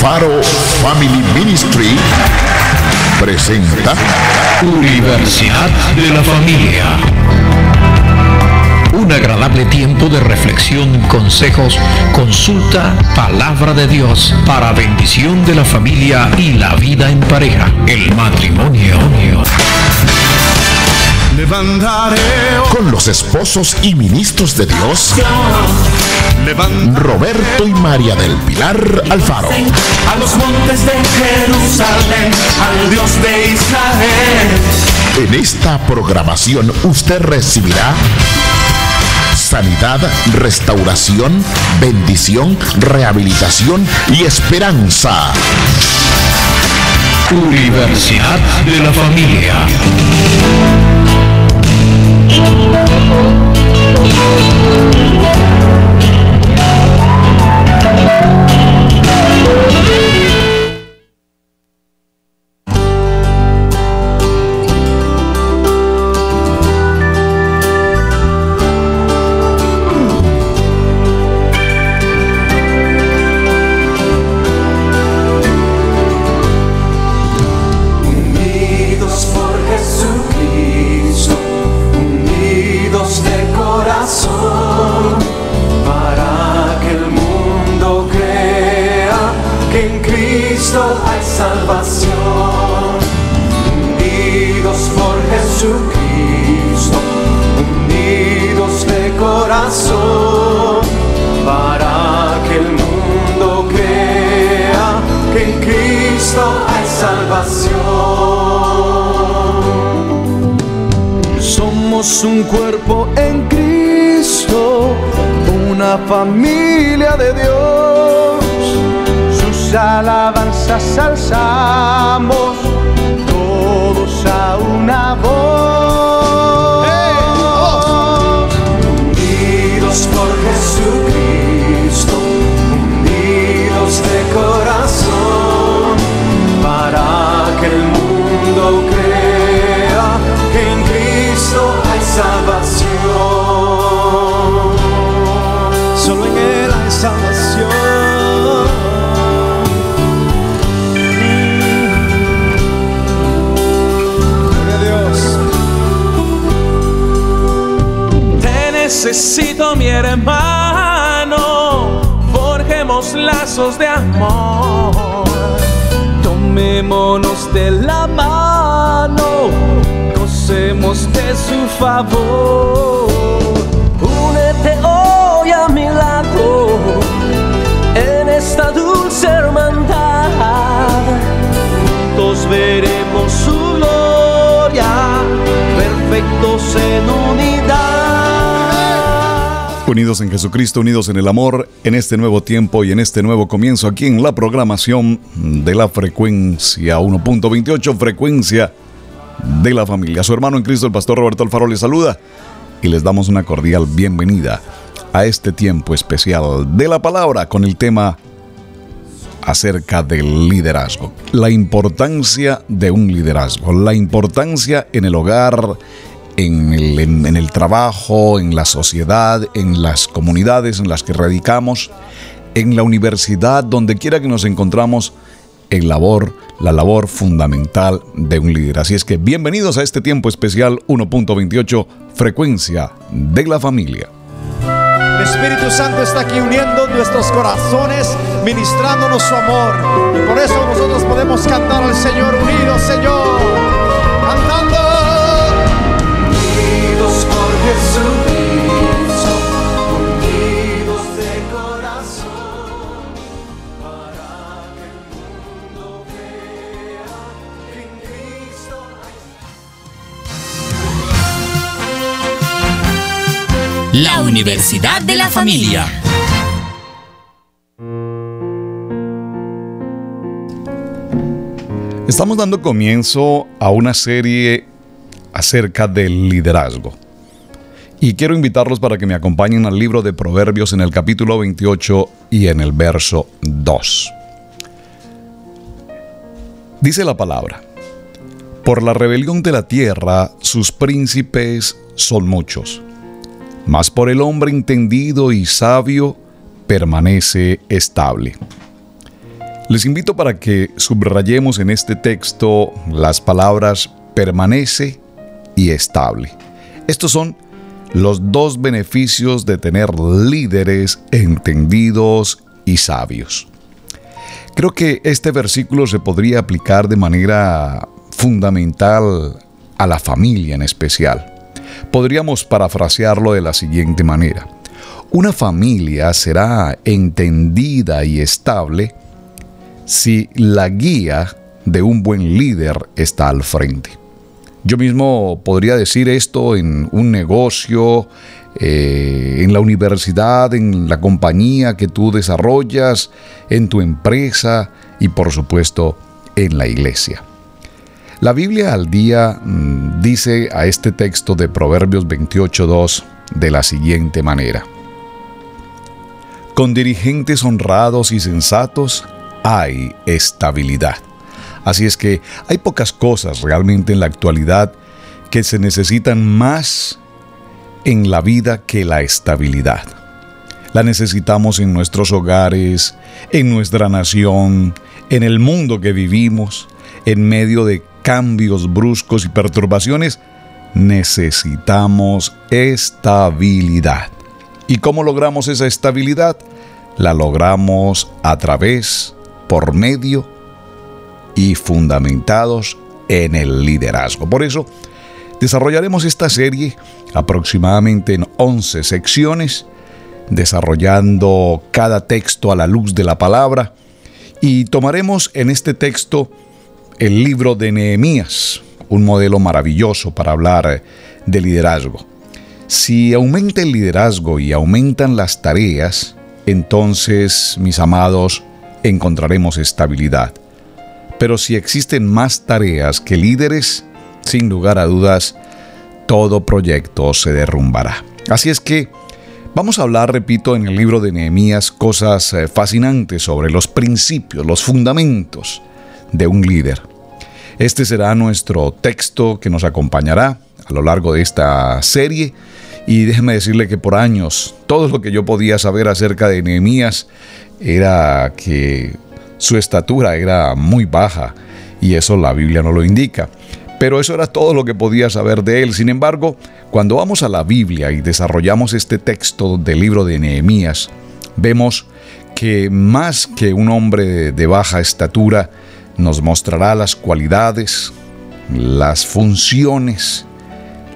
Faro Family Ministry presenta Universidad de la Familia. Un agradable tiempo de reflexión, consejos, consulta, palabra de Dios para bendición de la familia y la vida en pareja, el matrimonio. Con los esposos y ministros de Dios Roberto y María del Pilar Alfaro. A los montes de Jerusalén, al Dios de Israel. En esta programación usted recibirá sanidad, restauración, bendición, rehabilitación y esperanza. Universidad de la Familia. Unidos salsa. Necesito, mi hermano. Forjemos lazos de amor. Tomémonos de la mano. Gocemos de su favor. Únete hoy a mi lado. En esta dulce hermandad. Unidos en Jesucristo, unidos en el amor, en este nuevo tiempo y en este nuevo comienzo aquí en la programación de la frecuencia 1.28, frecuencia de la familia. Su hermano en Cristo, el pastor Roberto Alfaro, les saluda y les damos una cordial bienvenida a este tiempo especial de la palabra con el tema acerca del liderazgo. La importancia de un liderazgo, la importancia en el hogar, en el, en- en trabajo, en la sociedad, en las comunidades en las que radicamos, en la universidad, donde quiera que nos encontramos, el labor, la labor fundamental de un líder. Así es que bienvenidos a este tiempo especial 1.28, frecuencia de la familia. El Espíritu Santo está aquí uniendo nuestros corazones, ministrándonos su amor. Y por eso nosotros podemos cantar al Señor unidos, Señor. Cantando. la Universidad de la Familia. Estamos dando comienzo a una serie acerca del liderazgo. Y quiero invitarlos para que me acompañen al libro de Proverbios en el capítulo 28 y en el verso 2. Dice la palabra, por la rebelión de la tierra sus príncipes son muchos mas por el hombre entendido y sabio permanece estable. Les invito para que subrayemos en este texto las palabras permanece y estable. Estos son los dos beneficios de tener líderes entendidos y sabios. Creo que este versículo se podría aplicar de manera fundamental a la familia en especial. Podríamos parafrasearlo de la siguiente manera. Una familia será entendida y estable si la guía de un buen líder está al frente. Yo mismo podría decir esto en un negocio, eh, en la universidad, en la compañía que tú desarrollas, en tu empresa y por supuesto en la iglesia. La Biblia al día mm, dice a este texto de Proverbios 28.2 de la siguiente manera. Con dirigentes honrados y sensatos hay estabilidad. Así es que hay pocas cosas realmente en la actualidad que se necesitan más en la vida que la estabilidad. La necesitamos en nuestros hogares, en nuestra nación, en el mundo que vivimos, en medio de cambios bruscos y perturbaciones, necesitamos estabilidad. ¿Y cómo logramos esa estabilidad? La logramos a través, por medio y fundamentados en el liderazgo. Por eso, desarrollaremos esta serie aproximadamente en 11 secciones, desarrollando cada texto a la luz de la palabra, y tomaremos en este texto el libro de Nehemías, un modelo maravilloso para hablar de liderazgo. Si aumenta el liderazgo y aumentan las tareas, entonces, mis amados, encontraremos estabilidad. Pero si existen más tareas que líderes, sin lugar a dudas, todo proyecto se derrumbará. Así es que vamos a hablar, repito, en el libro de Nehemías cosas eh, fascinantes sobre los principios, los fundamentos de un líder. Este será nuestro texto que nos acompañará a lo largo de esta serie. Y déjeme decirle que por años todo lo que yo podía saber acerca de Nehemías era que su estatura era muy baja y eso la Biblia no lo indica. Pero eso era todo lo que podía saber de él. Sin embargo, cuando vamos a la Biblia y desarrollamos este texto del libro de Nehemías, vemos que más que un hombre de baja estatura, nos mostrará las cualidades, las funciones,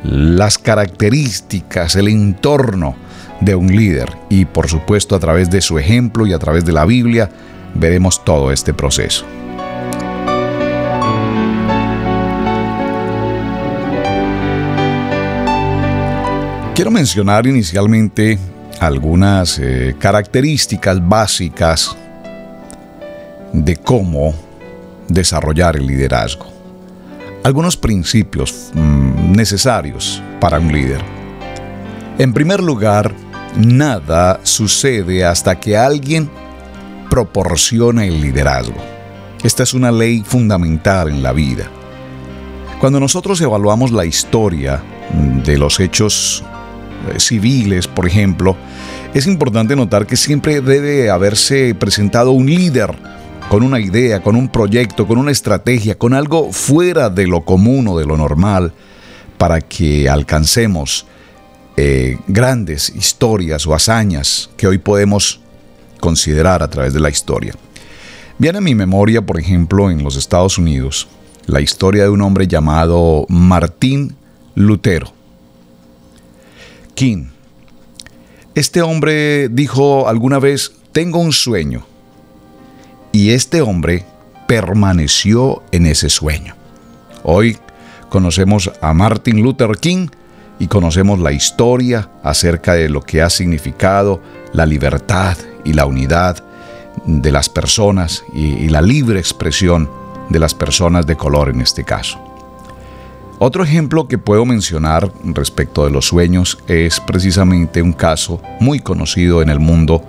las características, el entorno de un líder. Y por supuesto a través de su ejemplo y a través de la Biblia veremos todo este proceso. Quiero mencionar inicialmente algunas eh, características básicas de cómo desarrollar el liderazgo. Algunos principios mm, necesarios para un líder. En primer lugar, nada sucede hasta que alguien proporciona el liderazgo. Esta es una ley fundamental en la vida. Cuando nosotros evaluamos la historia de los hechos eh, civiles, por ejemplo, es importante notar que siempre debe haberse presentado un líder con una idea, con un proyecto, con una estrategia, con algo fuera de lo común o de lo normal, para que alcancemos eh, grandes historias o hazañas que hoy podemos considerar a través de la historia. Viene a mi memoria, por ejemplo, en los Estados Unidos, la historia de un hombre llamado Martín Lutero. King. Este hombre dijo alguna vez, tengo un sueño. Y este hombre permaneció en ese sueño. Hoy conocemos a Martin Luther King y conocemos la historia acerca de lo que ha significado la libertad y la unidad de las personas y, la libre expresión de las personas de color en este caso. Otro ejemplo que puedo mencionar respecto de los sueños es precisamente un caso muy conocido en el mundo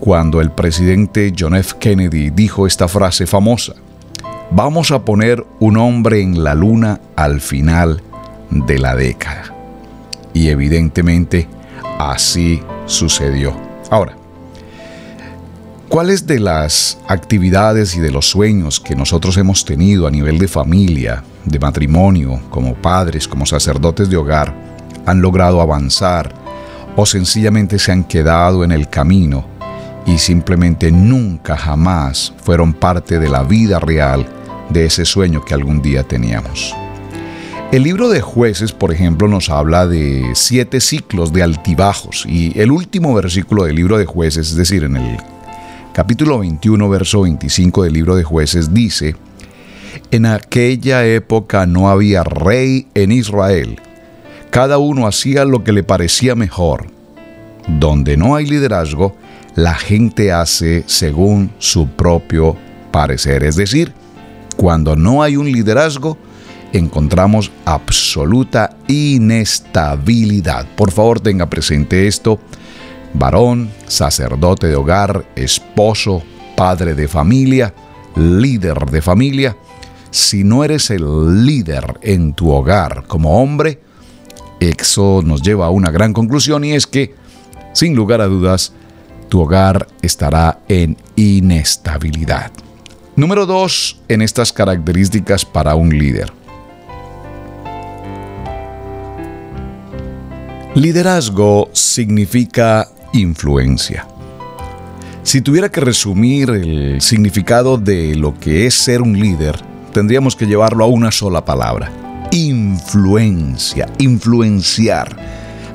cuando el presidente John F. Kennedy dijo esta frase famosa, vamos a poner un hombre en la luna al final de la década. Y evidentemente así sucedió. Ahora, ¿cuáles de las actividades y de los sueños que nosotros hemos tenido a nivel de familia, de matrimonio, como padres, como sacerdotes de hogar, han logrado avanzar o sencillamente se han quedado en el camino y simplemente nunca jamás fueron parte de la vida real de ese sueño que algún día teníamos? El libro de jueces, por ejemplo, nos habla de siete ciclos de altibajos y el último versículo del libro de jueces, es decir, en el capítulo 21, verso 25 del libro de jueces, dice, en aquella época no había rey en Israel, cada uno hacía lo que le parecía mejor. Donde no hay liderazgo, la gente hace según su propio parecer, es decir, cuando no hay un liderazgo, encontramos absoluta inestabilidad. Por favor, tenga presente esto. Varón, sacerdote de hogar, esposo, padre de familia, líder de familia. Si no eres el líder en tu hogar como hombre, eso nos lleva a una gran conclusión y es que, sin lugar a dudas, tu hogar estará en inestabilidad. Número dos en estas características para un líder. Liderazgo significa influencia. Si tuviera que resumir el significado de lo que es ser un líder, tendríamos que llevarlo a una sola palabra. Influencia, influenciar.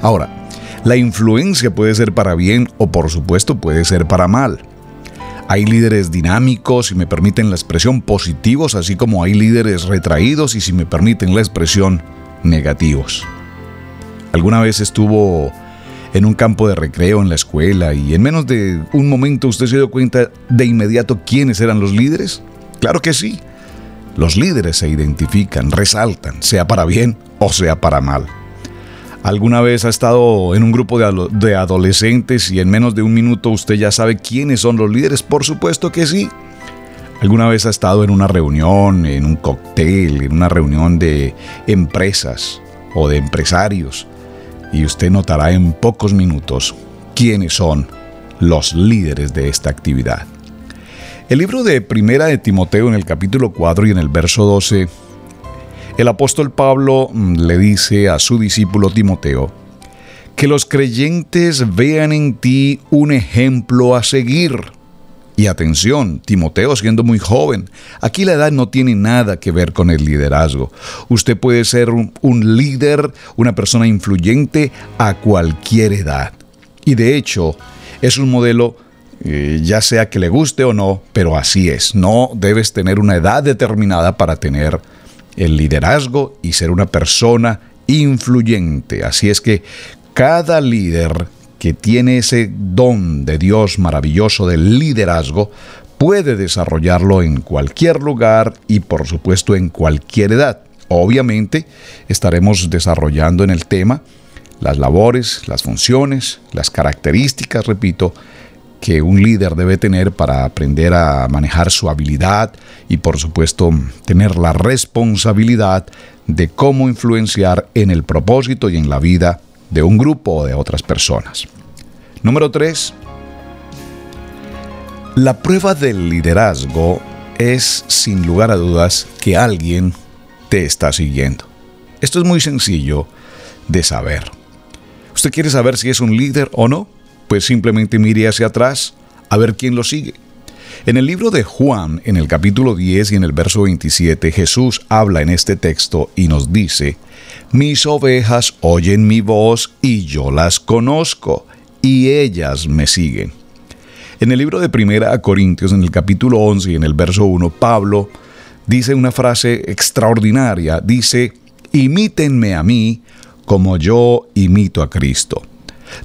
Ahora, la influencia puede ser para bien o por supuesto puede ser para mal. Hay líderes dinámicos, y me permiten la expresión, positivos, así como hay líderes retraídos y si me permiten la expresión, negativos. Alguna vez estuvo en un campo de recreo en la escuela y en menos de un momento usted se dio cuenta de inmediato quiénes eran los líderes? Claro que sí. Los líderes se identifican, resaltan, sea para bien o sea para mal. ¿Alguna vez ha estado en un grupo de, adolescentes y en menos de un minuto usted ya sabe quiénes son los líderes? Por supuesto que sí. ¿Alguna vez ha estado en una reunión, en un cóctel, en una reunión de empresas o de empresarios y usted notará en pocos minutos quiénes son los líderes de esta actividad. El libro de Primera de Timoteo en el capítulo 4 y en el verso 12, el apóstol Pablo mm, le dice a su discípulo Timoteo, que los creyentes vean en ti un ejemplo a seguir y atención, Timoteo siendo muy joven, aquí la edad no tiene nada que ver con el liderazgo. Usted puede ser un, líder, una persona influyente a cualquier edad. Y de hecho, es un modelo eh, ya sea que le guste o no, pero así es. No debes tener una edad determinada para tener el liderazgo y ser una persona influyente. Así es que cada líder que tiene ese don de Dios maravilloso del liderazgo, puede desarrollarlo en cualquier lugar y por supuesto en cualquier edad. Obviamente estaremos desarrollando en el tema las labores, las funciones, las características, repito, que un líder debe tener para aprender a manejar su habilidad y por supuesto tener la responsabilidad de cómo influenciar en el propósito y en la vida de un grupo o de otras personas. Número 3. La prueba del liderazgo es, sin lugar a dudas, que alguien te está siguiendo. Esto es muy sencillo de saber. ¿Usted quiere saber si es un líder o no? Pues simplemente mire hacia atrás a ver quién lo sigue. En el libro de Juan, en el capítulo 10 y en el verso 27, Jesús habla en este texto y nos dice, Mis ovejas oyen mi voz y yo las conozco y ellas me siguen. En el libro de Primera a Corintios, en el capítulo 11 y en el verso 1, Pablo dice una frase extraordinaria, dice, imítenme a mí como yo imito a Cristo.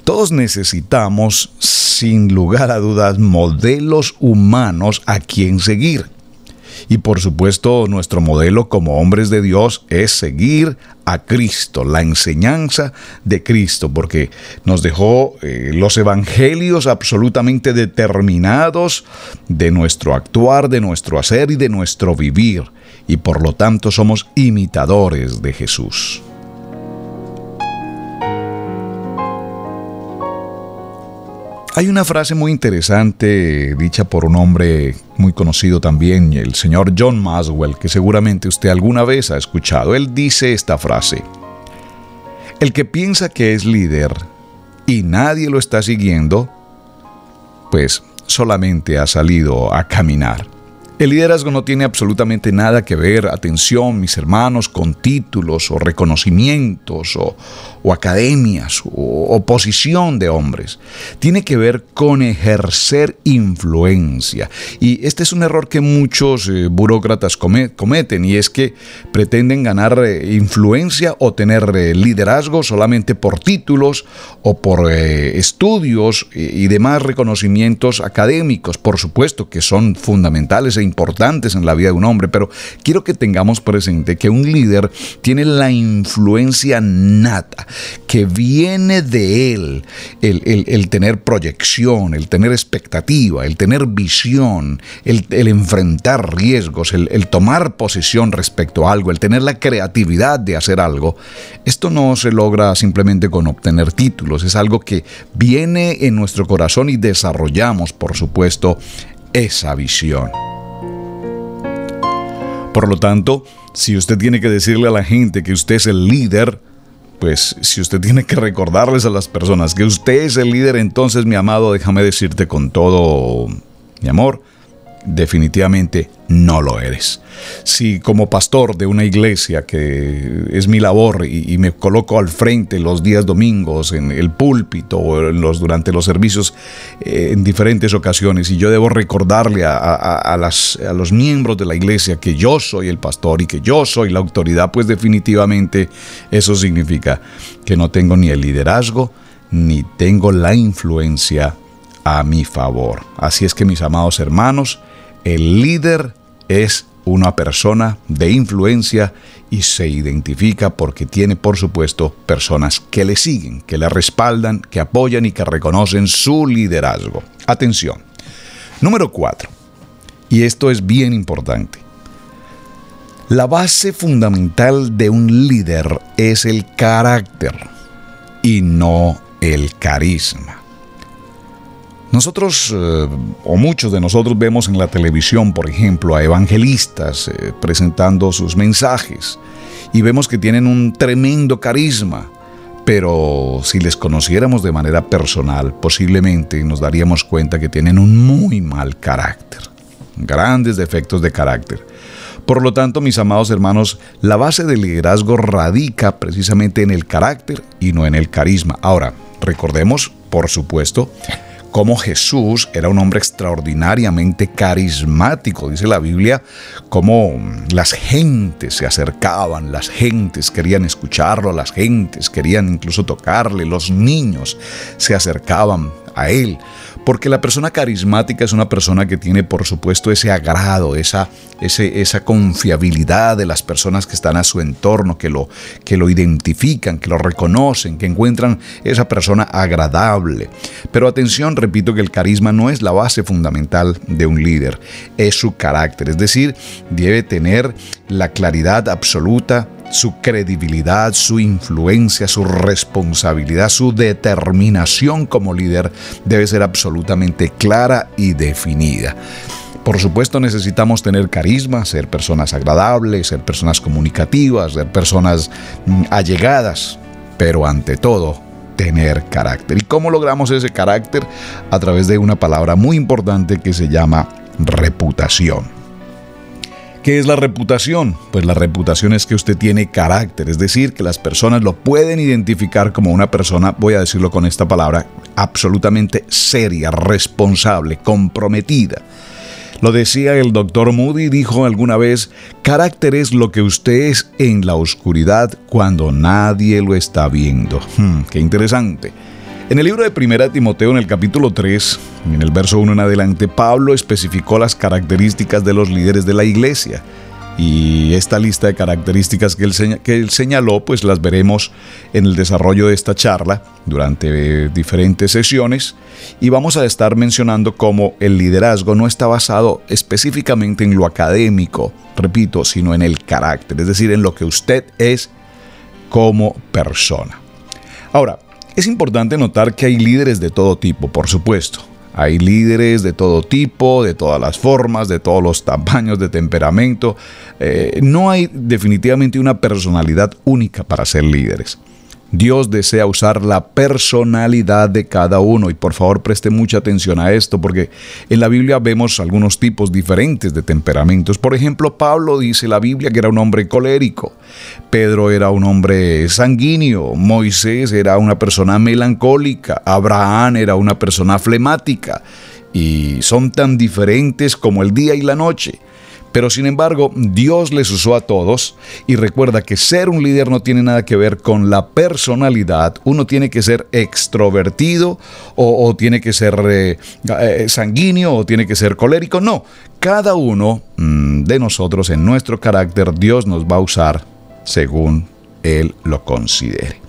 Todos necesitamos, sin lugar a dudas, modelos humanos a quien seguir. Y por supuesto, nuestro modelo como hombres de Dios es seguir a Cristo, la enseñanza de Cristo, porque nos dejó eh, los evangelios absolutamente determinados de nuestro actuar, de nuestro hacer y de nuestro vivir, y por lo tanto somos imitadores de Jesús. Hay una frase muy interesante dicha por un hombre muy conocido también, el señor John Maswell, que seguramente usted alguna vez ha escuchado. Él dice esta frase, el que piensa que es líder y nadie lo está siguiendo, pues solamente ha salido a caminar. El liderazgo no tiene absolutamente nada que ver, atención mis hermanos, con títulos o reconocimientos o, academias o, posición de hombres. Tiene que ver con ejercer influencia. Y este es un error que muchos eh, burócratas cometen y es que pretenden ganar eh, influencia o tener eh, liderazgo solamente por títulos o por estudios y, y demás reconocimientos académicos, por supuesto que son fundamentales e importantes en la vida de un hombre, pero quiero que tengamos presente que un líder tiene la influencia nata, que viene de él, el, tener proyección, el tener expectativa, el tener visión, el, enfrentar riesgos, el, el tomar posición respecto a algo, el tener la creatividad de hacer algo. Esto no se logra simplemente con obtener títulos, es algo que viene en nuestro corazón y desarrollamos, por supuesto, esa visión. Por lo tanto, si usted tiene que decirle a la gente que usted es el líder, pues si usted tiene que recordarles a las personas que usted es el líder, entonces mi amado, déjame decirte con todo mi amor, definitivamente no lo eres. Si como pastor de una iglesia, que es mi labor, y, me coloco al frente los días domingos en el púlpito o durante los servicios eh, en diferentes ocasiones, y yo debo recordarle a los miembros de la iglesia que yo soy el pastor y que yo soy la autoridad, pues definitivamente eso significa que no tengo ni el liderazgo, ni tengo la influencia a mi favor. Así es que mis amados hermanos, el líder es una persona de influencia y se identifica porque tiene, por supuesto, personas que le siguen, que le respaldan, que apoyan y que reconocen su liderazgo. Atención. Número 4. Y esto es bien importante. La base fundamental de un líder es el carácter y no el carisma. Nosotros, eh, o muchos de nosotros, vemos en la televisión, por ejemplo, a evangelistas eh, presentando sus mensajes y vemos que tienen un tremendo carisma, pero si les conociéramos de manera personal, posiblemente nos daríamos cuenta que tienen un muy mal carácter, grandes defectos de carácter. Por lo tanto, mis amados hermanos, la base del liderazgo radica precisamente en el carácter y no en el carisma. Ahora, recordemos, por supuesto, cómo Jesús era un hombre extraordinariamente carismático, dice la Biblia, cómo las gentes se acercaban, las gentes querían escucharlo, las gentes querían incluso tocarle, los niños se acercaban a él porque la persona carismática es una persona que tiene, por supuesto, ese agrado, esa, esa confiabilidad de las personas que están a su entorno, que lo, que lo identifican, que lo reconocen, que encuentran esa persona agradable. Pero atención, repito que el carisma no es la base fundamental de un líder, es su carácter, es decir, debe tener la claridad absoluta su credibilidad, su influencia, su responsabilidad, su determinación como líder debe ser absolutamente clara y definida. Por supuesto necesitamos tener carisma, ser personas agradables, ser personas comunicativas, ser personas mm, allegadas, pero ante todo tener carácter. ¿Y cómo logramos ese carácter? A través de una palabra muy importante que se llama reputación. ¿Qué es la reputación? Pues la reputación es que usted tiene carácter, es decir, que las personas lo pueden identificar como una persona, voy a decirlo con esta palabra, absolutamente seria, responsable, comprometida. Lo decía el doctor Moody, dijo alguna vez, carácter es lo que usted es en la oscuridad cuando nadie lo está viendo. Hmm, qué interesante. En el libro de Primera Timoteo, en el capítulo 3, en el verso 1 en adelante, Pablo especificó las características de los líderes de la iglesia. Y esta lista de características que él, que él, señaló, pues las veremos en el desarrollo de esta charla durante diferentes sesiones. Y vamos a estar mencionando cómo el liderazgo no está basado específicamente en lo académico, repito, sino en el carácter, es decir, en lo que usted es como persona. Ahora, es importante notar que hay líderes de todo tipo, por supuesto. Hay líderes de todo tipo, de todas las formas, de todos los tamaños, de temperamento. Eh, no hay definitivamente una personalidad única para ser líderes. Dios desea usar la personalidad de cada uno. Y por favor preste mucha atención a esto porque en la Biblia vemos algunos tipos diferentes de temperamentos. Por ejemplo, Pablo dice la Biblia que era un hombre colérico, Pedro era un hombre sanguíneo, Moisés era una persona melancólica, Abraham era una persona flemática. Y son tan diferentes como el día y la noche. Pero sin embargo, Dios les usó a todos y recuerda que ser un líder no tiene nada que ver con la personalidad. Uno tiene que ser extrovertido o, tiene que ser eh, eh, sanguíneo o tiene que ser colérico. No, cada uno mm, de nosotros en nuestro carácter Dios nos va a usar según Él lo considere.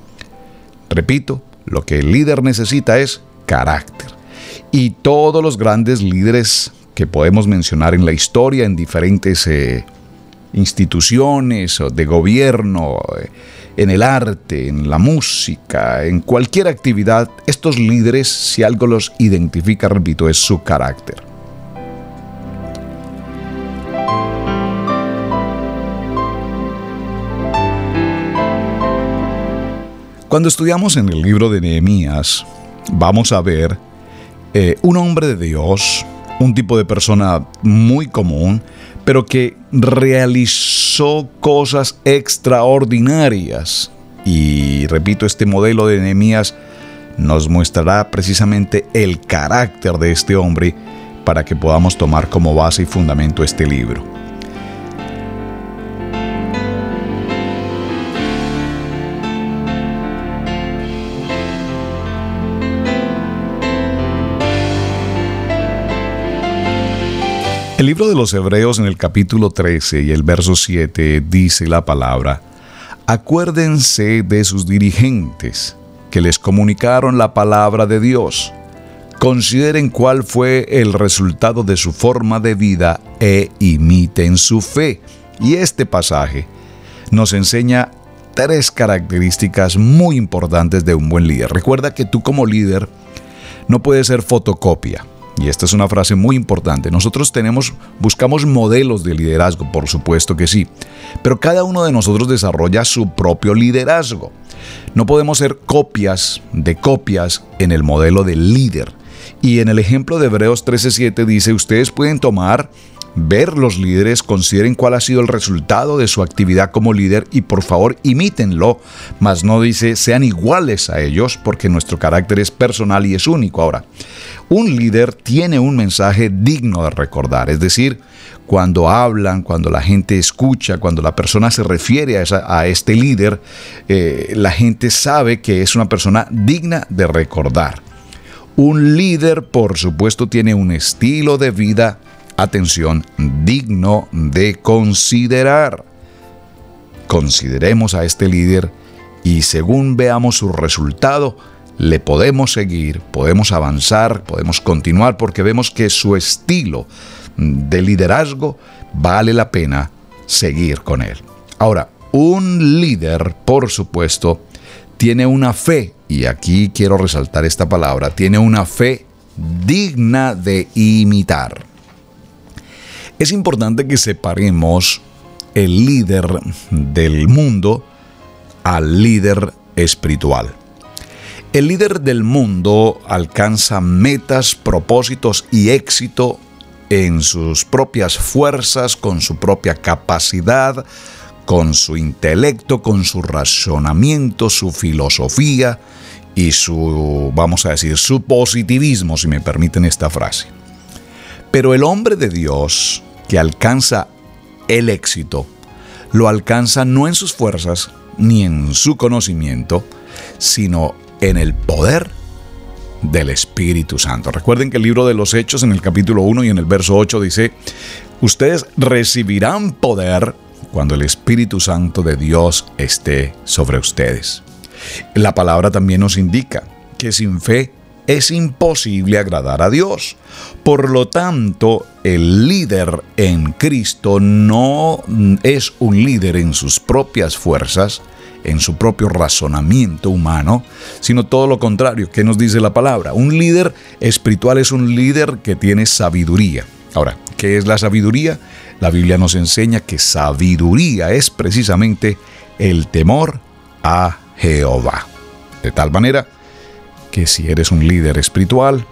Repito, lo que el líder necesita es carácter. Y todos los grandes líderes que podemos mencionar en la historia en diferentes eh, instituciones de gobierno, eh, en el arte, en la música, en cualquier actividad, estos líderes, si algo los identifica, repito, es su carácter. Cuando estudiamos en el libro de Nehemías, vamos a ver eh, un hombre de Dios, un tipo de persona muy común, pero que realizó cosas extraordinarias. Y repito, este modelo de Nehemías nos mostrará precisamente el carácter de este hombre para que podamos tomar como base y fundamento este libro. El libro de los Hebreos en el capítulo 13 y el verso 7 dice la palabra, acuérdense de sus dirigentes que les comunicaron la palabra de Dios. Consideren cuál fue el resultado de su forma de vida e imiten su fe. Y este pasaje nos enseña tres características muy importantes de un buen líder. Recuerda que tú como líder no puedes ser fotocopia y esta es una frase muy importante, nosotros tenemos, buscamos modelos de liderazgo, por supuesto que sí, pero cada uno de nosotros desarrolla su propio liderazgo. No podemos ser copias de copias en el modelo del líder. Y en el ejemplo de Hebreos 13:7 dice, ustedes pueden tomar ver los líderes, consideren cuál ha sido el resultado de su actividad como líder y por favor imítenlo, mas no dice sean iguales a ellos porque nuestro carácter es personal y es único. Ahora, un líder tiene un mensaje digno de recordar, es decir, cuando hablan, cuando la gente escucha, cuando la persona se refiere a, este líder, eh, la gente sabe que es una persona digna de recordar. Un líder, por supuesto, tiene un estilo de vida atención, digno de considerar. Consideremos a este líder y según veamos su resultado, le podemos seguir, podemos avanzar, podemos continuar porque vemos que su estilo de liderazgo vale la pena seguir con él. Ahora, un líder, por supuesto, tiene una fe, y aquí quiero resaltar esta palabra, tiene una fe digna de imitar. Es importante que separemos el líder del mundo al líder espiritual. El líder del mundo alcanza metas, propósitos y éxito en sus propias fuerzas, con su propia capacidad, con su intelecto, con su razonamiento, su filosofía y su, vamos a decir, su positivismo, si me permiten esta frase. Pero el hombre de Dios que alcanza el éxito, lo alcanza no en sus fuerzas ni en su conocimiento, sino en el poder del Espíritu Santo. Recuerden que el libro de los Hechos en el capítulo 1 y en el verso 8 dice, ustedes recibirán poder cuando el Espíritu Santo de Dios esté sobre ustedes. La palabra también nos indica que sin fe es imposible agradar a Dios. Por lo tanto, el líder en Cristo no es un líder en sus propias fuerzas, en su propio razonamiento humano, sino todo lo contrario. ¿Qué nos dice la palabra? Un líder espiritual es un líder que tiene sabiduría. Ahora, ¿qué es la sabiduría? La Biblia nos enseña que sabiduría es precisamente el temor a Jehová. De tal manera que si eres un líder espiritual,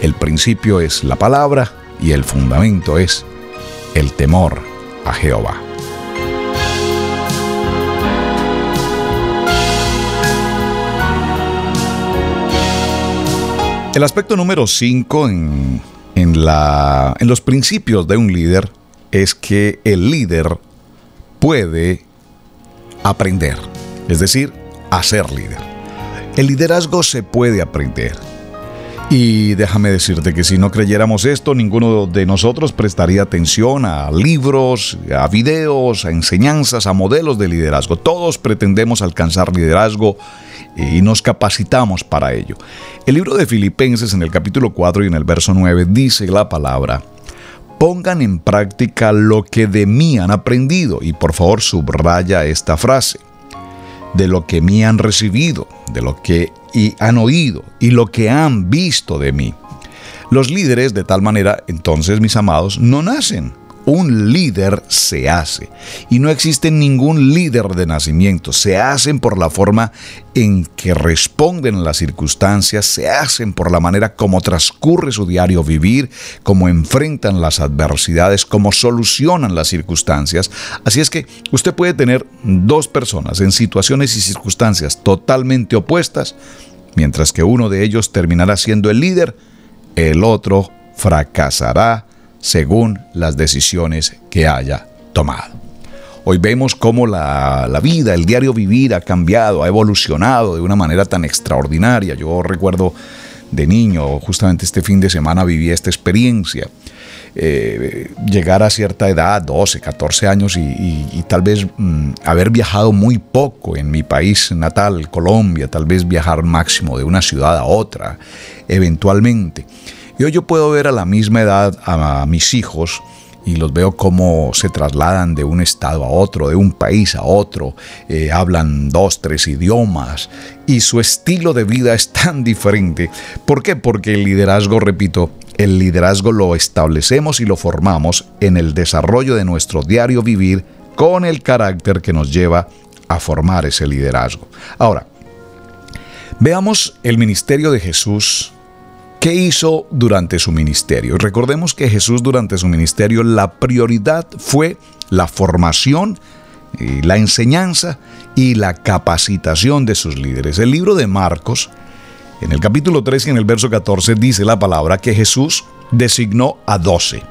el principio es la palabra y el fundamento es el temor a Jehová. El aspecto número 5 en, en, en los principios de un líder es que el líder puede aprender, es decir, a ser líder. El liderazgo se puede aprender. Y déjame decirte que si no creyéramos esto, ninguno de nosotros prestaría atención a libros, a videos, a enseñanzas, a modelos de liderazgo. Todos pretendemos alcanzar liderazgo y nos capacitamos para ello. El libro de Filipenses en el capítulo 4 y en el verso 9 dice la palabra, pongan en práctica lo que de mí han aprendido y por favor subraya esta frase de lo que me han recibido, de lo que han oído y lo que han visto de mí. Los líderes, de tal manera, entonces, mis amados, no nacen, un líder se hace. Y no existe ningún líder de nacimiento. Se hacen por la forma en que responden las circunstancias, se hacen por la manera como transcurre su diario vivir, cómo enfrentan las adversidades, cómo solucionan las circunstancias. Así es que usted puede tener dos personas en situaciones y circunstancias totalmente opuestas, mientras que uno de ellos terminará siendo el líder, el otro fracasará según las decisiones que haya tomado. Hoy vemos cómo la, vida, el diario vivir ha cambiado, ha evolucionado de una manera tan extraordinaria. Yo recuerdo de niño, justamente este fin de semana viví esta experiencia. Eh, llegar a cierta edad, 12, 14 años, y, tal vez mm, haber viajado muy poco en mi país natal, Colombia, tal vez viajar máximo de una ciudad a otra, eventualmente. Hoy yo puedo ver a la misma edad a mis hijos y los veo cómo se trasladan de un estado a otro, de un país a otro, eh, hablan dos, tres idiomas y su estilo de vida es tan diferente. ¿Por qué? Porque el liderazgo, repito, el liderazgo lo establecemos y lo formamos en el desarrollo de nuestro diario vivir con el carácter que nos lleva a formar ese liderazgo. Ahora, veamos el ministerio de Jesús ¿Qué hizo durante su ministerio? Recordemos que Jesús durante su ministerio la prioridad fue la formación, y la enseñanza y la capacitación de sus líderes. El libro de Marcos, en el capítulo 3 y en el verso 14, dice la palabra que Jesús designó a doce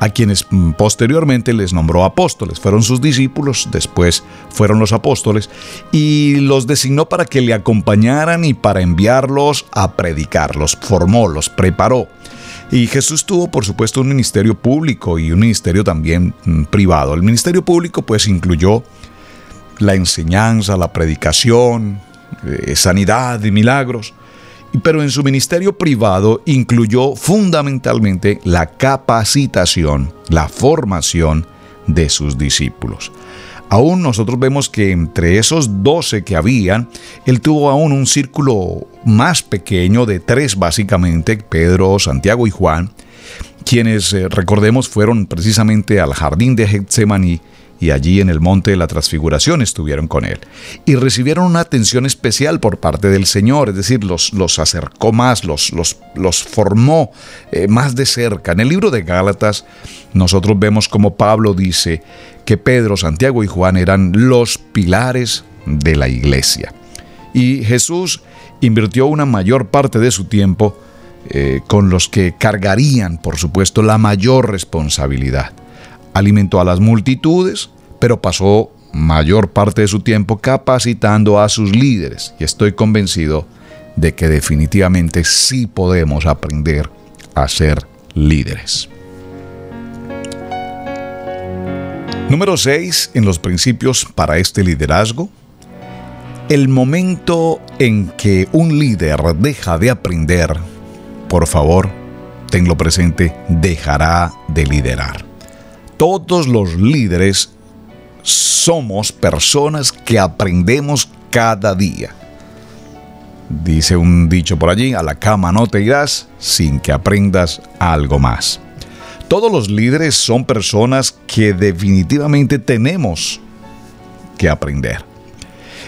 a quienes mm, posteriormente les nombró apóstoles. Fueron sus discípulos, después fueron los apóstoles, y los designó para que le acompañaran y para enviarlos a predicar. Los formó, los preparó. Y Jesús tuvo, por supuesto, un ministerio público y un ministerio también mm, privado. El ministerio público pues incluyó la enseñanza, la predicación, eh, sanidad y milagros pero en su ministerio privado incluyó fundamentalmente la capacitación, la formación de sus discípulos. Aún nosotros vemos que entre esos doce que habían, él tuvo aún un círculo más pequeño de tres básicamente, Pedro, Santiago y Juan, quienes eh, recordemos fueron precisamente al jardín de Getsemaní y allí en el monte de la transfiguración estuvieron con él. Y recibieron una atención especial por parte del Señor, es decir, los, los acercó más, los, los, los formó eh, más de cerca. En el libro de Gálatas nosotros vemos como Pablo dice que Pedro, Santiago y Juan eran los pilares de la iglesia. Y Jesús invirtió una mayor parte de su tiempo eh, con los que cargarían, por supuesto, la mayor responsabilidad alimentó a las multitudes, pero pasó mayor parte de su tiempo capacitando a sus líderes. Y estoy convencido de que definitivamente sí podemos aprender a ser líderes. Número 6 en los principios para este liderazgo. El momento en que un líder deja de aprender, por favor, tenlo presente, dejará de liderar. Todos los líderes somos personas que aprendemos cada día. Dice un dicho por allí, a la cama no te irás sin que aprendas algo más. Todos los líderes son personas que definitivamente tenemos que aprender.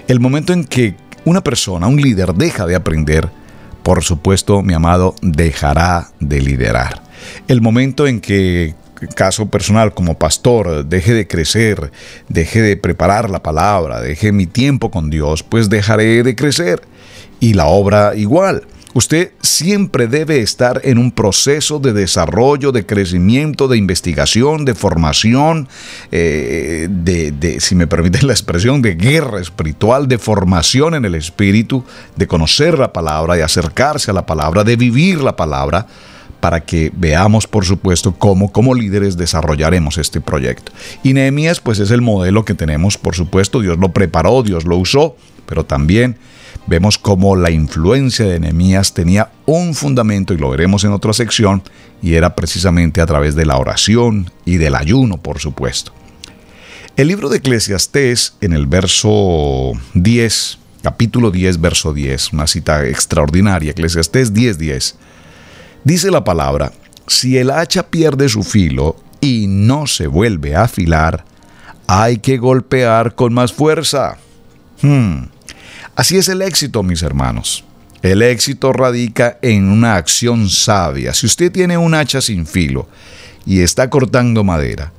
El momento en que una persona, un líder, deja de aprender, por supuesto, mi amado, dejará de liderar. El momento en que caso personal como pastor, deje de crecer, deje de preparar la palabra, deje mi tiempo con Dios, pues dejaré de crecer. Y la obra igual. Usted siempre debe estar en un proceso de desarrollo, de crecimiento, de investigación, de formación, eh, de, si me permiten la expresión, de guerra espiritual, de formación en el espíritu, de conocer la palabra, de acercarse a la palabra, de vivir la palabra, para que veamos, por supuesto, cómo como líderes desarrollaremos este proyecto. Y Nehemías, pues es el modelo que tenemos, por supuesto, Dios lo preparó, Dios lo usó, pero también vemos cómo la influencia de Nehemías tenía un fundamento, y lo veremos en otra sección, y era precisamente a través de la oración y del ayuno, por supuesto. El libro de Eclesiastés, en el verso 10, capítulo 10, verso 10, una cita extraordinaria, Eclesiastés 10, 10, dice la palabra, si el hacha pierde su filo y no se vuelve a afilar, hay que golpear con más fuerza. Hmm. Así es el éxito, mis hermanos. El éxito radica en una acción sabia. Si usted tiene un hacha sin filo y está cortando madera,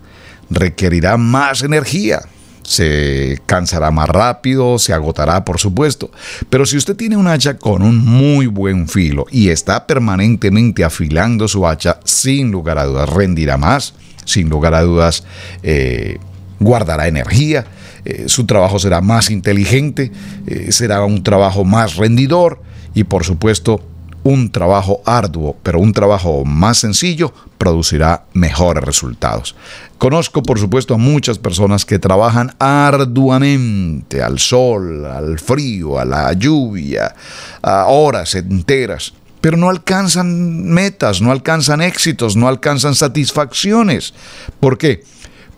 requerirá más energía. Se cansará más rápido, se agotará, por supuesto. Pero si usted tiene un hacha con un muy buen filo y está permanentemente afilando su hacha, sin lugar a dudas rendirá más, sin lugar a dudas eh, guardará energía eh, su trabajo será más inteligente, eh, será un trabajo más rendidor y por supuesto un trabajo arduo, pero un trabajo más sencillo producirá mejores resultados. Conozco, por supuesto, a muchas personas que trabajan arduamente al sol, al frío, a la lluvia, a horas enteras, pero no alcanzan metas, no alcanzan éxitos, no alcanzan satisfacciones. ¿Por qué?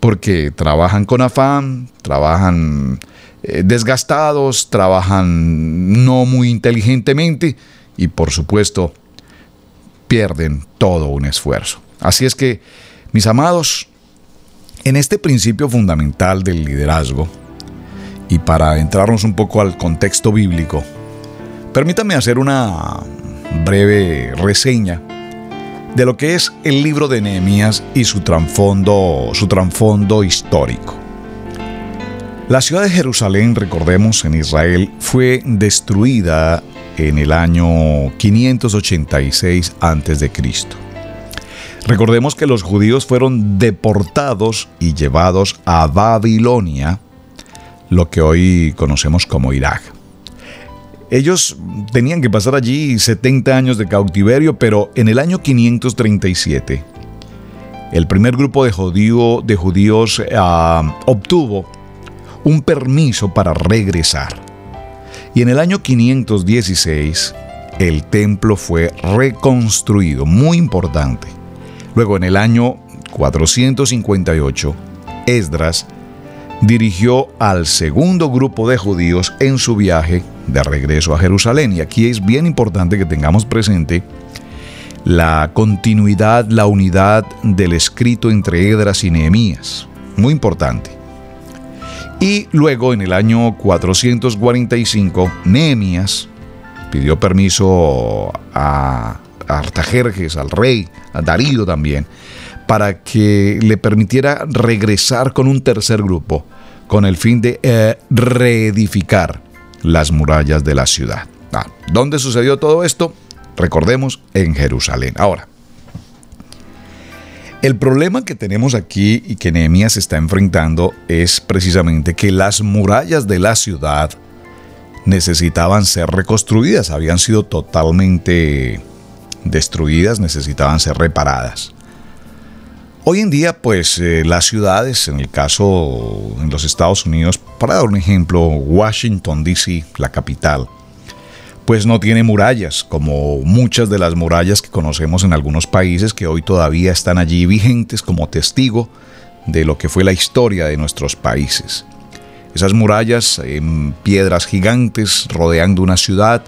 porque trabajan con afán, trabajan eh, desgastados, trabajan no muy inteligentemente y por supuesto pierden todo un esfuerzo. Así es que, mis amados, en este principio fundamental del liderazgo, y para entrarnos un poco al contexto bíblico, permítame hacer una breve reseña de lo que es el libro de Nehemías y su trasfondo, su trasfondo histórico. La ciudad de Jerusalén, recordemos, en Israel, fue destruida en el año 586 a.C. Recordemos que los judíos fueron deportados y llevados a Babilonia, lo que hoy conocemos como Irak. Ellos tenían que pasar allí 70 años de cautiverio, pero en el año 537, el primer grupo de, de judíos ah, obtuvo un permiso para regresar. Y en el año 516, el templo fue reconstruido, muy importante. Luego, en el año 458, Esdras dirigió al segundo grupo de judíos en su viaje de regreso a Jerusalén. Y aquí es bien importante que tengamos presente la continuidad, la unidad del escrito entre Edras y Nehemías. Muy importante. Y luego, en el año 445, Nehemías pidió permiso a Artajerjes, al rey, a Darío también, para que le permitiera regresar con un tercer grupo, con el fin de eh, reedificar las murallas de la ciudad. Ah, ¿Dónde sucedió todo esto? Recordemos, en Jerusalén. Ahora, el problema que tenemos aquí y que Nehemías está enfrentando es precisamente que las murallas de la ciudad necesitaban ser reconstruidas, habían sido totalmente destruidas, necesitaban ser reparadas. Hoy en día, pues eh, las ciudades, en el caso en los Estados Unidos, para dar un ejemplo, Washington, D.C., la capital, pues no tiene murallas, como muchas de las murallas que conocemos en algunos países que hoy todavía están allí vigentes como testigo de lo que fue la historia de nuestros países. Esas murallas en piedras gigantes rodeando una ciudad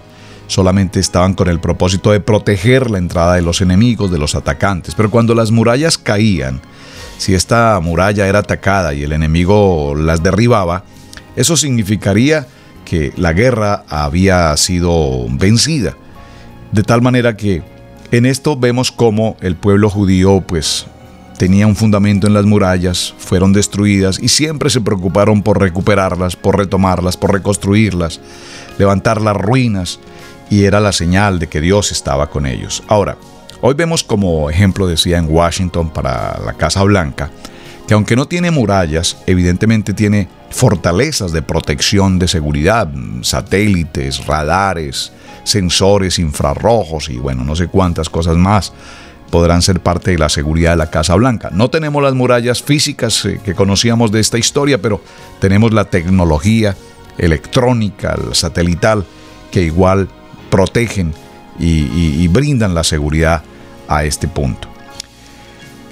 solamente estaban con el propósito de proteger la entrada de los enemigos, de los atacantes. Pero cuando las murallas caían, si esta muralla era atacada y el enemigo las derribaba, eso significaría que la guerra había sido vencida. De tal manera que en esto vemos cómo el pueblo judío pues tenía un fundamento en las murallas, fueron destruidas y siempre se preocuparon por recuperarlas, por retomarlas, por reconstruirlas, levantar las ruinas y era la señal de que Dios estaba con ellos. Ahora, hoy vemos como ejemplo, decía en Washington para la Casa Blanca, que aunque no tiene murallas, evidentemente tiene fortalezas de protección de seguridad, satélites, radares, sensores infrarrojos y bueno, no sé cuántas cosas más podrán ser parte de la seguridad de la Casa Blanca. No tenemos las murallas físicas eh, que conocíamos de esta historia, pero tenemos la tecnología electrónica, satelital, que igual protegen y, brindan la seguridad a este punto.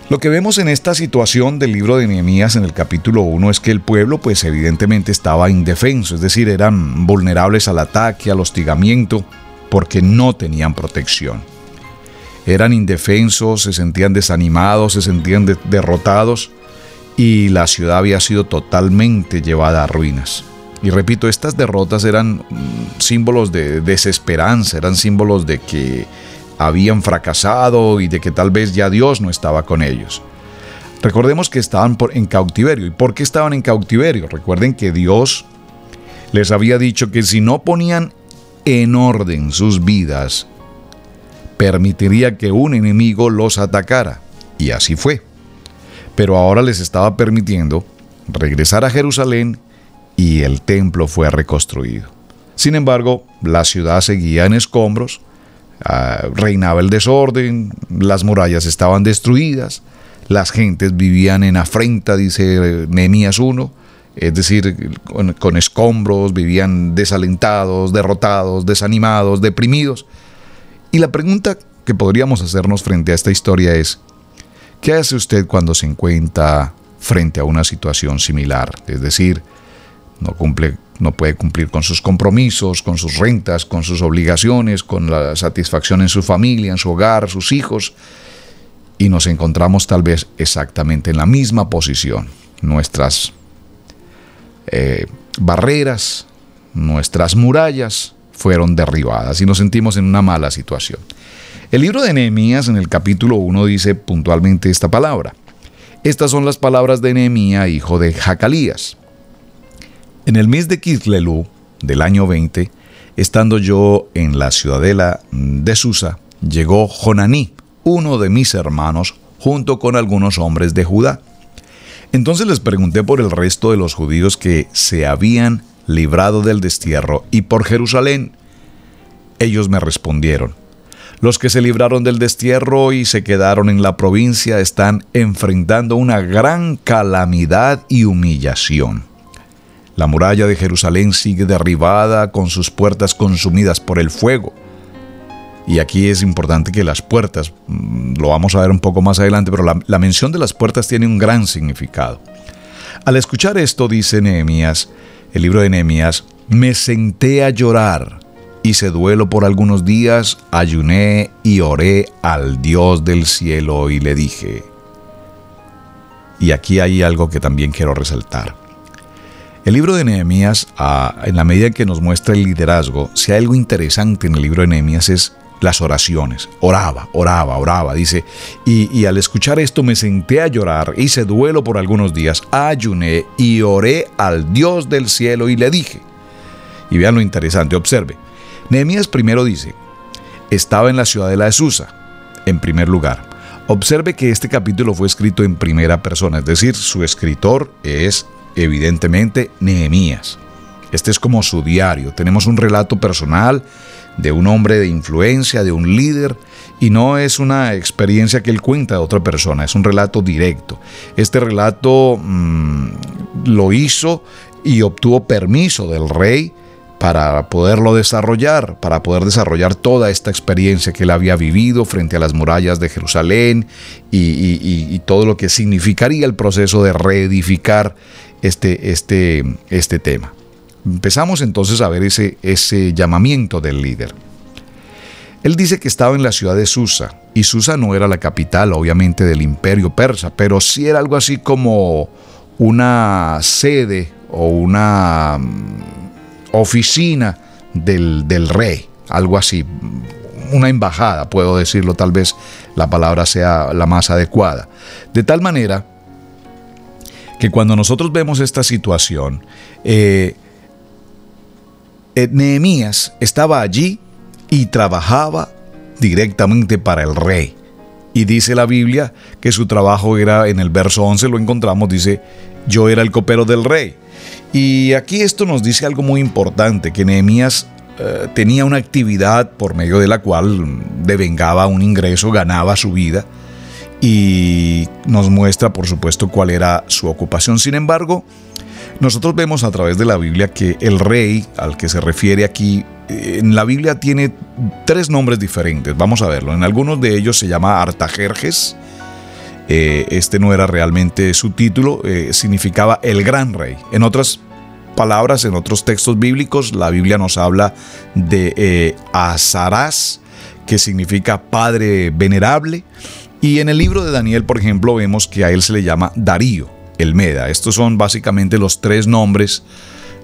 Lo que vemos en esta situación del libro de Nehemías en el capítulo 1 es que el pueblo pues evidentemente estaba indefenso, es decir, eran vulnerables al ataque, al hostigamiento, porque no tenían protección. Eran indefensos, se sentían desanimados, se sentían derrotados y la ciudad había sido totalmente llevada a ruinas. Y repito, estas derrotas eran mm, símbolos de desesperanza, eran símbolos de que habían fracasado y de que tal vez ya Dios no estaba con ellos. Recordemos que estaban en cautiverio. ¿Y por qué estaban en cautiverio? Recuerden que Dios les había dicho que si no ponían en orden sus vidas, permitiría que un enemigo los atacara. Y así fue. Pero ahora les estaba permitiendo regresar a Jerusalén y el templo fue reconstruido. Sin embargo, la ciudad seguía en escombros, ah, reinaba el desorden, las murallas estaban destruidas, las gentes vivían en afrenta, dice Nehemías 1, es decir, con escombros, vivían desalentados, derrotados, desanimados, deprimidos. Y la pregunta que podríamos hacernos frente a esta historia es, ¿qué hace usted cuando se encuentra frente a una situación similar? Es decir, no cumple no puede cumplir con sus compromisos, con sus rentas, con sus obligaciones, con la satisfacción en su familia, en su hogar, sus hijos, y nos encontramos tal vez exactamente en la misma posición. Nuestras eh, barreras, nuestras murallas fueron derribadas y nos sentimos en una mala situación. El libro de Nehemías en el capítulo 1 dice puntualmente esta palabra. Estas son las palabras de Nehemías, hijo de Jacalías en el mes de Kislelú del año 20, estando yo en la ciudadela de Susa, llegó Jonaní, uno de mis hermanos, junto con algunos hombres de Judá. Entonces les pregunté por el resto de los judíos que se habían librado del destierro y por Jerusalén. Ellos me respondieron, los que se libraron del destierro y se quedaron en la provincia están enfrentando una gran calamidad y humillación. La muralla de Jerusalén sigue derribada con sus puertas consumidas por el fuego. Y aquí es importante que las puertas, mm, lo vamos a ver un poco más adelante, pero la, mención de las puertas tiene un gran significado. Al escuchar esto, dice Nehemías, el libro de Nehemías, me senté a llorar, hice duelo por algunos días, ayuné y oré al Dios del cielo y le dije, y aquí hay algo que también quiero resaltar. El libro de Nehemías, en la medida que nos muestra el liderazgo, si hay algo interesante en el libro de Nehemías es las oraciones. Oraba, oraba, oraba, dice. Y, y, al escuchar esto me senté a llorar, hice duelo por algunos días, ayuné y oré al Dios del cielo y le dije. Y vean lo interesante, observe. Nehemías primero dice, estaba en la ciudadela de Susa, en primer lugar. Observe que este capítulo fue escrito en primera persona, es decir, su escritor es evidentemente Nehemías. Este es como su diario. Tenemos un relato personal de un hombre de influencia, de un líder, y no es una experiencia que él cuenta de otra persona, es un relato directo. Este relato mm, lo hizo y obtuvo permiso del rey para poderlo desarrollar, para poder desarrollar toda esta experiencia que él había vivido frente a las murallas de Jerusalén y, todo lo que significaría el proceso de reedificar este, este, este tema. Empezamos entonces a ver ese, ese llamamiento del líder. Él dice que estaba en la ciudad de Susa, y Susa no era la capital, obviamente, del imperio persa, pero sí era algo así como una sede o una mm, oficina del, del rey, algo así, una embajada, puedo decirlo, tal vez la palabra sea la más adecuada. De tal manera que cuando nosotros vemos esta situación, eh, eh, Nehemías estaba allí y trabajaba directamente para el rey. Y dice la Biblia que su trabajo era, en el verso 11 lo encontramos, dice, yo era el copero del rey. Y aquí esto nos dice algo muy importante, que Nehemías eh, tenía una actividad por medio de la cual devengaba un ingreso, ganaba su vida y nos muestra por supuesto cuál era su ocupación. Sin embargo, nosotros vemos a través de la Biblia que el rey al que se refiere aquí, eh, en la Biblia tiene tres nombres diferentes. Vamos a verlo. En algunos de ellos se llama Artajerjes. Eh, este no era realmente su título, eh, significaba el gran rey. En otras palabras, en otros textos bíblicos, la Biblia nos habla de Azarás, que significa padre venerable. Y en el libro de Daniel, por ejemplo, vemos que a él se le llama Darío el Meda. Estos son básicamente los tres nombres,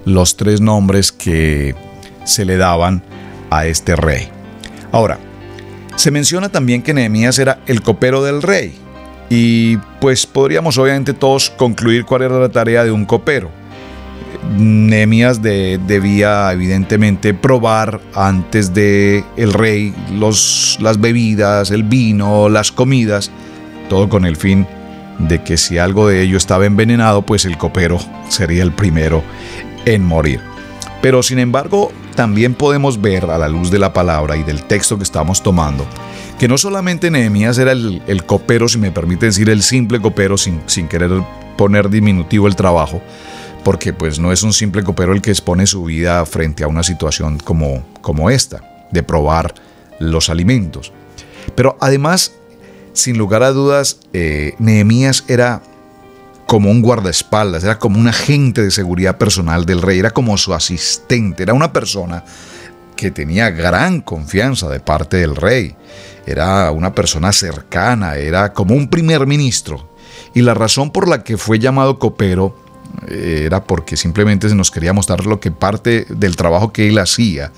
los tres nombres que se le daban a este rey. Ahora, se menciona también que Nehemías era el copero del rey. Y pues podríamos obviamente todos concluir cuál era la tarea de un copero. Nehemías debía evidentemente probar antes de el rey los, las bebidas, el vino, las comidas, todo con el fin de que si algo de ello estaba envenenado, pues el copero sería el primero en morir. Pero sin embargo, también podemos ver a la luz de la palabra y del texto que estamos tomando, que no solamente Nehemías era el, copero, si me permite decir el simple copero, sin, sin querer poner diminutivo el trabajo, porque pues no es un simple copero el que expone su vida frente a una situación como, como esta, de probar los alimentos. Pero además sin lugar a dudas, eh, Nehemías era como un guardaespaldas, era como un agente de seguridad personal del rey, era como su asistente, era una persona que tenía gran confianza de parte del rey, era una persona cercana, era como un primer ministro. Y la razón por la que fue llamado copero era porque simplemente se nos quería mostrar lo que parte del trabajo que él hacía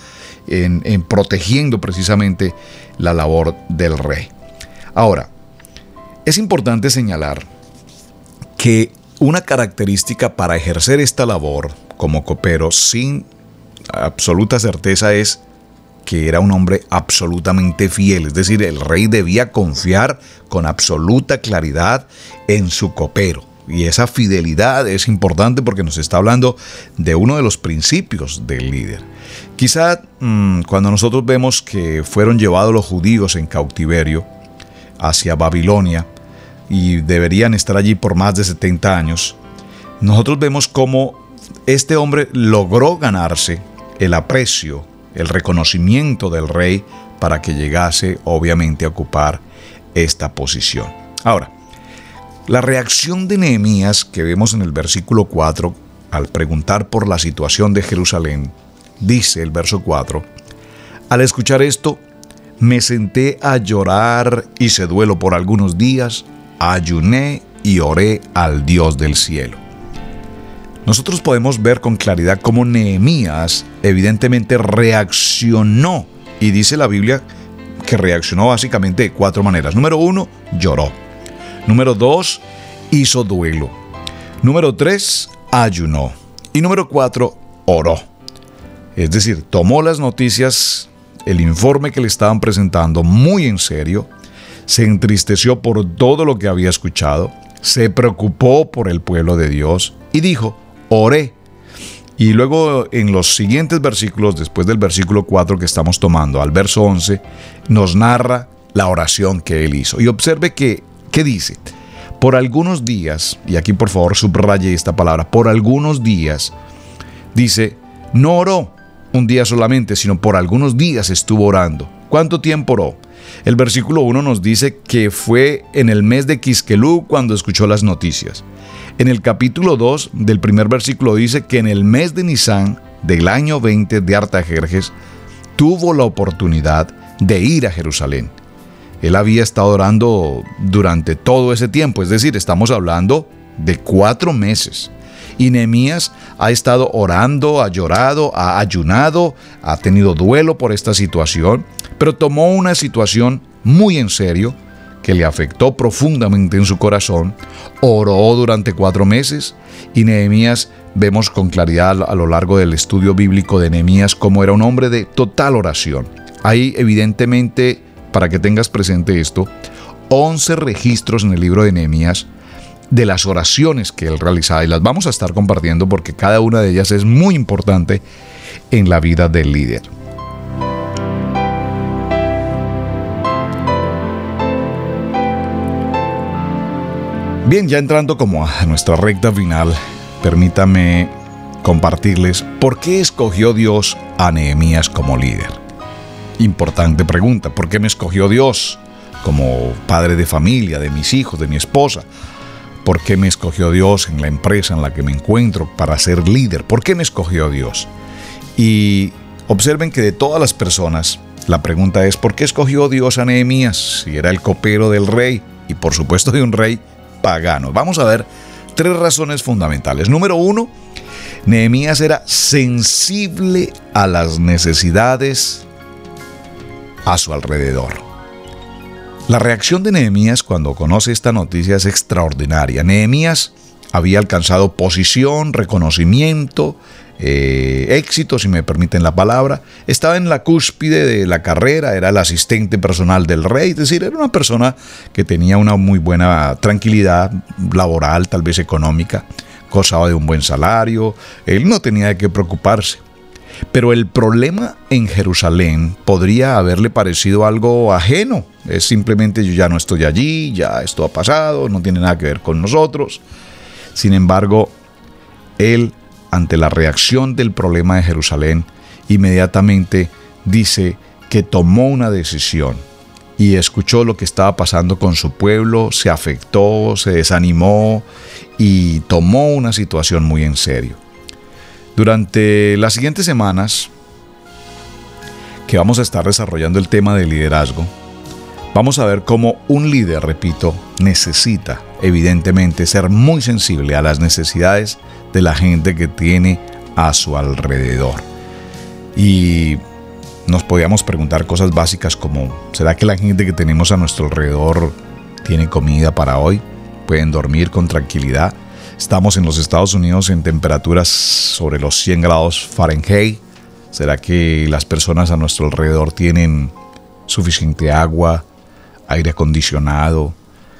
en protegiendo precisamente la labor del rey. Ahora, es importante señalar que una característica para ejercer esta labor como copero sin absoluta certeza es que era un hombre absolutamente fiel, es decir, el rey debía confiar con absoluta claridad en su copero. Y esa fidelidad es importante porque nos está hablando de uno de los principios del líder. Quizá mm, cuando nosotros vemos que fueron llevados los judíos en cautiverio, hacia Babilonia y deberían estar allí por más de 70 años, nosotros vemos cómo este hombre logró ganarse el aprecio, el reconocimiento del rey para que llegase obviamente a ocupar esta posición. Ahora, la reacción de Nehemías que vemos en el versículo 4 al preguntar por la situación de Jerusalén, dice el verso 4, al escuchar esto, me senté a llorar, hice duelo por algunos días, ayuné y oré al Dios del cielo. Nosotros podemos ver con claridad cómo Nehemías evidentemente reaccionó. Y dice la Biblia que reaccionó básicamente de cuatro maneras. Número uno, lloró. Número dos, hizo duelo. Número tres, ayunó. Y número cuatro, oró. Es decir, tomó las noticias el informe que le estaban presentando muy en serio, se entristeció por todo lo que había escuchado, se preocupó por el pueblo de Dios y dijo, oré. Y luego en los siguientes versículos, después del versículo 4 que estamos tomando, al verso 11, nos narra la oración que él hizo. Y observe que, ¿qué dice? Por algunos días, y aquí por favor subraye esta palabra, por algunos días, dice, no oró un día solamente, sino por algunos días estuvo orando. ¿Cuánto tiempo oró? El versículo 1 nos dice que fue en el mes de Quisquelú cuando escuchó las noticias. En el capítulo 2 del primer versículo dice que en el mes de Nisan del año 20 de Artajerjes tuvo la oportunidad de ir a Jerusalén. Él había estado orando durante todo ese tiempo, es decir, estamos hablando de cuatro meses. Y Nehemías ha estado orando, ha llorado, ha ayunado, ha tenido duelo por esta situación, pero tomó una situación muy en serio que le afectó profundamente en su corazón, oró durante cuatro meses y Nehemías vemos con claridad a lo largo del estudio bíblico de Nehemías cómo era un hombre de total oración. Hay evidentemente para que tengas presente esto, 11 registros en el libro de Nehemías de las oraciones que él realizaba y las vamos a estar compartiendo porque cada una de ellas es muy importante en la vida del líder. Bien, ya entrando como a nuestra recta final, permítame compartirles por qué escogió Dios a Nehemías como líder. Importante pregunta, ¿por qué me escogió Dios como padre de familia, de mis hijos, de mi esposa? ¿Por qué me escogió Dios en la empresa en la que me encuentro para ser líder? ¿Por qué me escogió Dios? Y observen que de todas las personas, la pregunta es, ¿por qué escogió Dios a Nehemías si era el copero del rey y por supuesto de un rey pagano? Vamos a ver tres razones fundamentales. Número uno, Nehemías era sensible a las necesidades a su alrededor. La reacción de Nehemías cuando conoce esta noticia es extraordinaria. Nehemías había alcanzado posición, reconocimiento, eh, éxito, si me permiten la palabra. Estaba en la cúspide de la carrera, era el asistente personal del rey, es decir, era una persona que tenía una muy buena tranquilidad laboral, tal vez económica, gozaba de un buen salario, él no tenía de qué preocuparse. Pero el problema en Jerusalén podría haberle parecido algo ajeno. Es simplemente yo ya no estoy allí, ya esto ha pasado, no tiene nada que ver con nosotros. Sin embargo, él, ante la reacción del problema de Jerusalén, inmediatamente dice que tomó una decisión y escuchó lo que estaba pasando con su pueblo, se afectó, se desanimó y tomó una situación muy en serio. Durante las siguientes semanas que vamos a estar desarrollando el tema de liderazgo, vamos a ver cómo un líder, repito, necesita evidentemente ser muy sensible a las necesidades de la gente que tiene a su alrededor. Y nos podíamos preguntar cosas básicas como, ¿será que la gente que tenemos a nuestro alrededor tiene comida para hoy? ¿Pueden dormir con tranquilidad? Estamos en los Estados Unidos en temperaturas sobre los 100 grados Fahrenheit. ¿Será que las personas a nuestro alrededor tienen suficiente agua, aire acondicionado?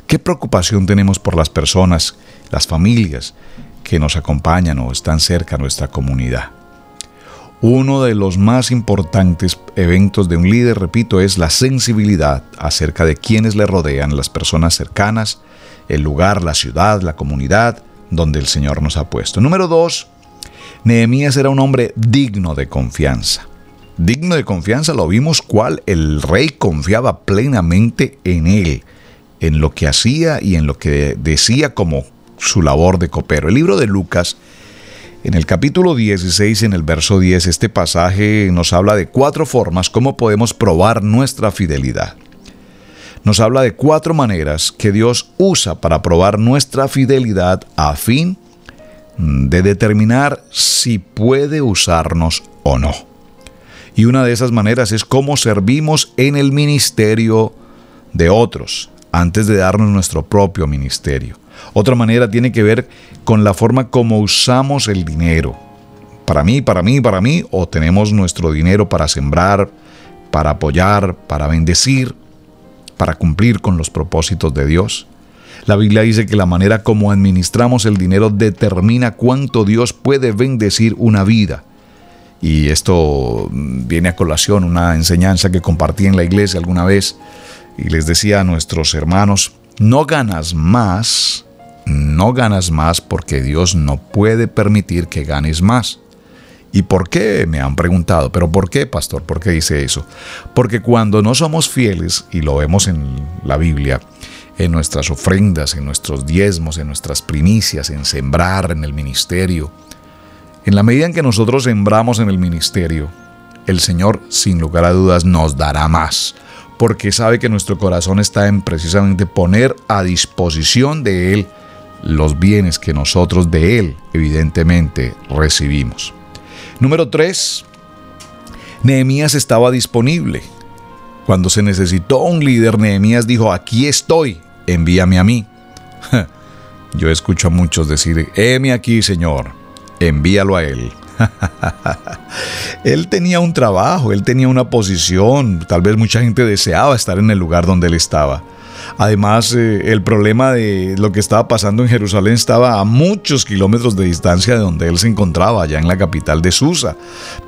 ¿Qué preocupación tenemos por las personas, las familias que nos acompañan o están cerca a nuestra comunidad? Uno de los más importantes eventos de un líder, repito, es la sensibilidad acerca de quienes le rodean, las personas cercanas, el lugar, la ciudad, la comunidad, donde el Señor nos ha puesto. Número dos, Nehemías era un hombre digno de confianza. Digno de confianza lo vimos cual el rey confiaba plenamente en él, en lo que hacía y en lo que decía como su labor de copero. El libro de Lucas, en el capítulo 16, en el verso 10, este pasaje nos habla de cuatro formas cómo podemos probar nuestra fidelidad nos habla de cuatro maneras que Dios usa para probar nuestra fidelidad a fin de determinar si puede usarnos o no. Y una de esas maneras es cómo servimos en el ministerio de otros, antes de darnos nuestro propio ministerio. Otra manera tiene que ver con la forma como usamos el dinero. Para mí, para mí, para mí, o tenemos nuestro dinero para sembrar, para apoyar, para bendecir, para cumplir con los propósitos de Dios. La Biblia dice que la manera como administramos el dinero determina cuánto Dios puede bendecir una vida. Y esto viene a colación una enseñanza que compartí en la iglesia alguna vez y les decía a nuestros hermanos, no ganas más, no ganas más porque Dios no puede permitir que ganes más. ¿Y por qué? Me han preguntado. ¿Pero por qué, pastor? ¿Por qué dice eso? Porque cuando no somos fieles, y lo vemos en la Biblia, en nuestras ofrendas, en nuestros diezmos, en nuestras primicias, en sembrar en el ministerio, en la medida en que nosotros sembramos en el ministerio, el Señor, sin lugar a dudas, nos dará más, porque sabe que nuestro corazón está en precisamente poner a disposición de Él los bienes que nosotros de Él, evidentemente, recibimos. Número 3. Nehemías estaba disponible. Cuando se necesitó un líder, Nehemías dijo, aquí estoy, envíame a mí. Yo escucho a muchos decir, heme aquí, Señor, envíalo a Él. él tenía un trabajo, él tenía una posición, tal vez mucha gente deseaba estar en el lugar donde él estaba. Además, eh, el problema de lo que estaba pasando en Jerusalén estaba a muchos kilómetros de distancia de donde él se encontraba, allá en la capital de Susa.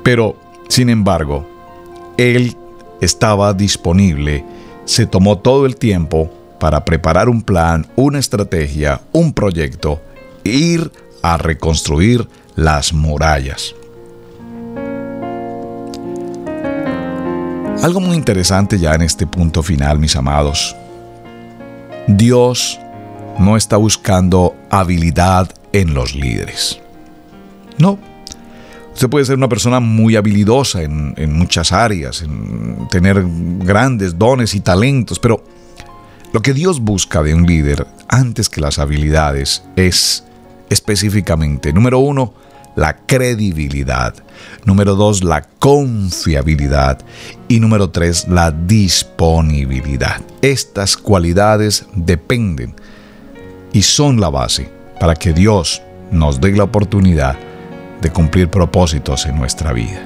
Pero, sin embargo, él estaba disponible, se tomó todo el tiempo para preparar un plan, una estrategia, un proyecto, ir a reconstruir las murallas. Algo muy interesante ya en este punto final, mis amados, Dios no está buscando habilidad en los líderes. No. Usted puede ser una persona muy habilidosa en, muchas áreas, en tener grandes dones y talentos, pero lo que Dios busca de un líder antes que las habilidades es específicamente, número uno, la credibilidad. Número dos, la confiabilidad. Y número tres, la disponibilidad. Estas cualidades dependen y son la base para que Dios nos dé la oportunidad de cumplir propósitos en nuestra vida.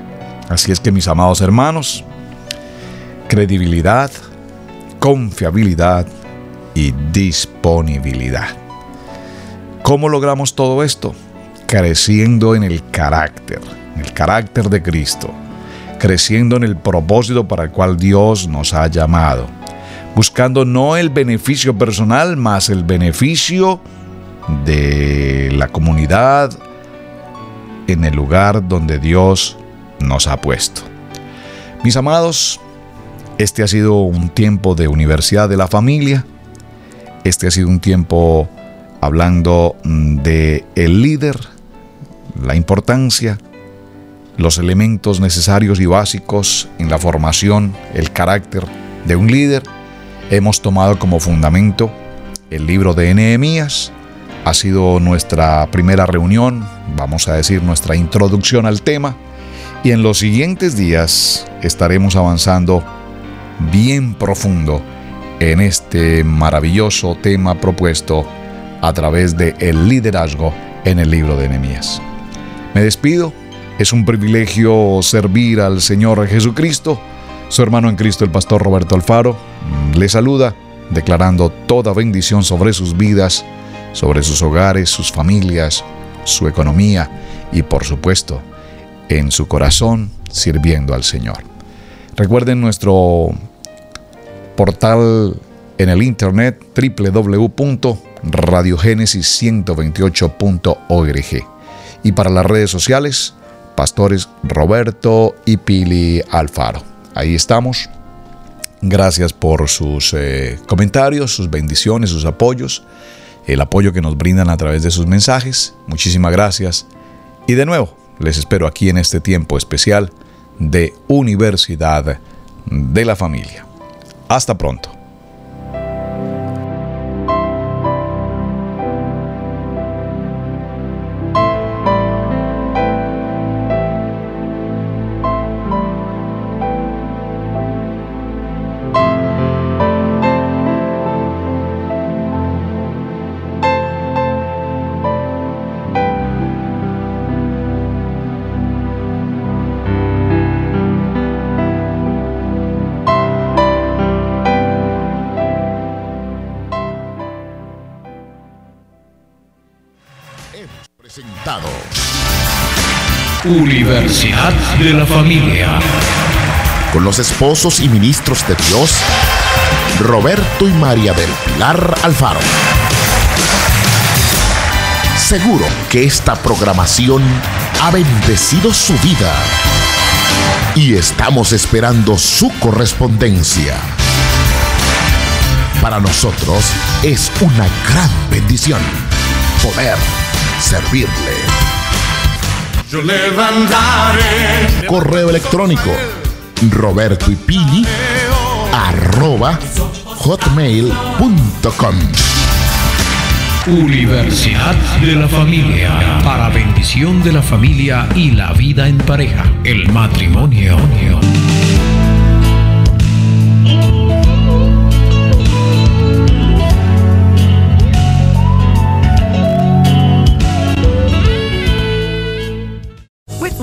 Así es que mis amados hermanos, credibilidad, confiabilidad y disponibilidad. ¿Cómo logramos todo esto? Creciendo en el carácter, en el carácter de Cristo, creciendo en el propósito para el cual Dios nos ha llamado, buscando no el beneficio personal, más el beneficio de la comunidad en el lugar donde Dios nos ha puesto. Mis amados, este ha sido un tiempo de universidad de la familia, este ha sido un tiempo hablando de el líder, la importancia, los elementos necesarios y básicos en la formación, el carácter de un líder. Hemos tomado como fundamento el libro de Nehemías. Ha sido nuestra primera reunión, vamos a decir nuestra introducción al tema. Y en los siguientes días estaremos avanzando bien profundo en este maravilloso tema propuesto a través de el liderazgo en el libro de Nehemías. Me despido. Es un privilegio servir al Señor Jesucristo. Su hermano en Cristo, el pastor Roberto Alfaro, le saluda, declarando toda bendición sobre sus vidas, sobre sus hogares, sus familias, su economía y, por supuesto, en su corazón, sirviendo al Señor. Recuerden nuestro portal en el internet www.radiogenesis128.org y para las redes sociales, Pastores Roberto y Pili Alfaro. Ahí estamos. Gracias por sus eh, comentarios, sus bendiciones, sus apoyos, el apoyo que nos brindan a través de sus mensajes. Muchísimas gracias. Y de nuevo, les espero aquí en este tiempo especial de Universidad de la Familia. Hasta pronto. Universidad de la Familia. Con los esposos y ministros de Dios, Roberto y María del Pilar Alfaro. Seguro que esta programación ha bendecido su vida y estamos esperando su correspondencia. Para nosotros es una gran bendición poder servirle. Yo levantaré. Correo electrónico roberto y pili arroba hotmail.com Universidad de la Familia. Para bendición de la familia y la vida en pareja. El matrimonio.